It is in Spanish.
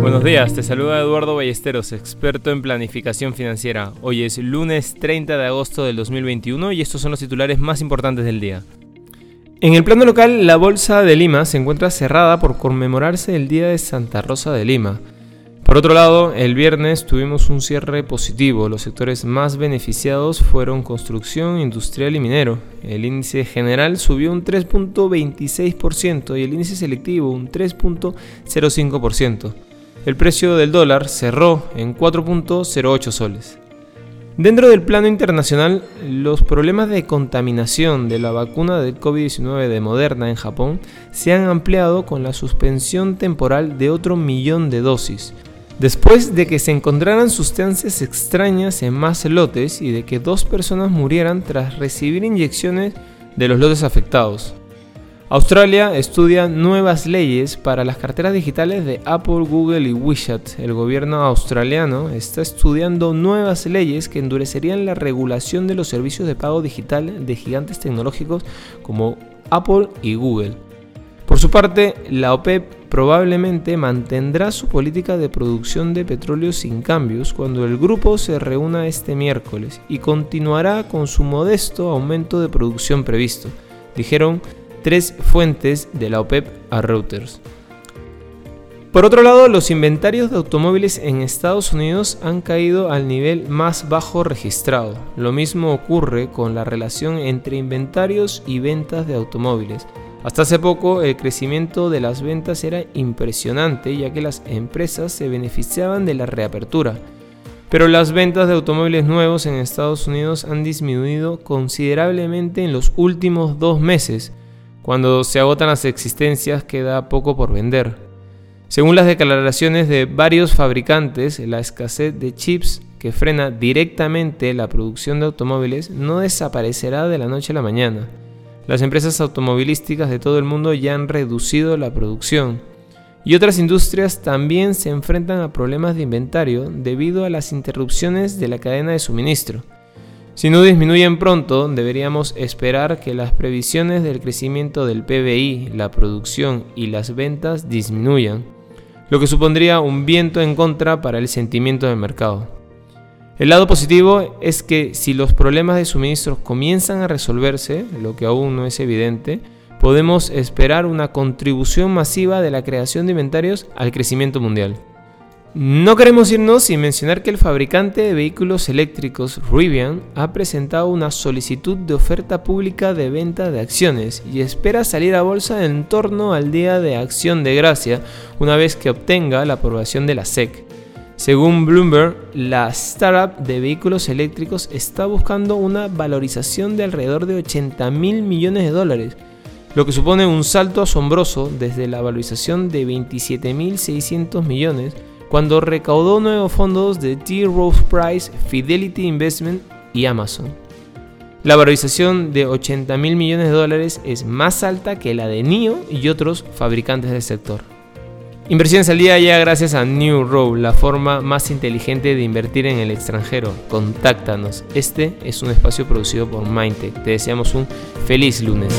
Buenos días, te saluda Eduardo Ballesteros, experto en planificación financiera. Hoy es lunes 30 de agosto del 2021 y estos son los titulares más importantes del día. En el plano local, la Bolsa de Lima se encuentra cerrada por conmemorarse el Día de Santa Rosa de Lima. Por otro lado, el viernes tuvimos un cierre positivo. Los sectores más beneficiados fueron construcción, industrial y minero. El índice general subió un 3.26% y el índice selectivo un 3.05%. El precio del dólar cerró en 4.08 soles. Dentro del plano internacional, los problemas de contaminación de la vacuna del COVID-19 de Moderna en Japón se han ampliado con la suspensión temporal de otro millón de dosis, después de que se encontraran sustancias extrañas en más lotes y de que dos personas murieran tras recibir inyecciones de los lotes afectados. Australia estudia nuevas leyes para las carteras digitales de Apple, Google y WeChat. El gobierno australiano está estudiando nuevas leyes que endurecerían la regulación de los servicios de pago digital de gigantes tecnológicos como Apple y Google. Por su parte, la OPEP probablemente mantendrá su política de producción de petróleo sin cambios cuando el grupo se reúna este miércoles y continuará con su modesto aumento de producción previsto, dijeron tres fuentes de la OPEP a Reuters. Por otro lado, los inventarios de automóviles en Estados Unidos han caído al nivel más bajo registrado. Lo mismo ocurre con la relación entre inventarios y ventas de automóviles. Hasta hace poco el crecimiento de las ventas era impresionante ya que las empresas se beneficiaban de la reapertura. Pero las ventas de automóviles nuevos en Estados Unidos han disminuido considerablemente en los últimos dos meses cuando se agotan las existencias queda poco por vender. Según las declaraciones de varios fabricantes, la escasez de chips que frena directamente la producción de automóviles no desaparecerá de la noche a la mañana. Las empresas automovilísticas de todo el mundo ya han reducido la producción y otras industrias también se enfrentan a problemas de inventario debido a las interrupciones de la cadena de suministro. Si no disminuyen pronto, deberíamos esperar que las previsiones del crecimiento del PBI, la producción y las ventas disminuyan, lo que supondría un viento en contra para el sentimiento del mercado. El lado positivo es que si los problemas de suministros comienzan a resolverse, lo que aún no es evidente, podemos esperar una contribución masiva de la creación de inventarios al crecimiento mundial. No queremos irnos sin mencionar que el fabricante de vehículos eléctricos Rivian ha presentado una solicitud de oferta pública de venta de acciones y espera salir a bolsa en torno al día de acción de gracia una vez que obtenga la aprobación de la SEC. Según Bloomberg, la startup de vehículos eléctricos está buscando una valorización de alrededor de 80 mil millones de dólares, lo que supone un salto asombroso desde la valorización de 27.600 millones cuando recaudó nuevos fondos de T. Rose Price, Fidelity Investment y Amazon. La valorización de 80 mil millones de dólares es más alta que la de NIO y otros fabricantes del sector. Inversiones al día ya gracias a New Row, la forma más inteligente de invertir en el extranjero. Contáctanos. Este es un espacio producido por Mindtech. Te deseamos un feliz lunes.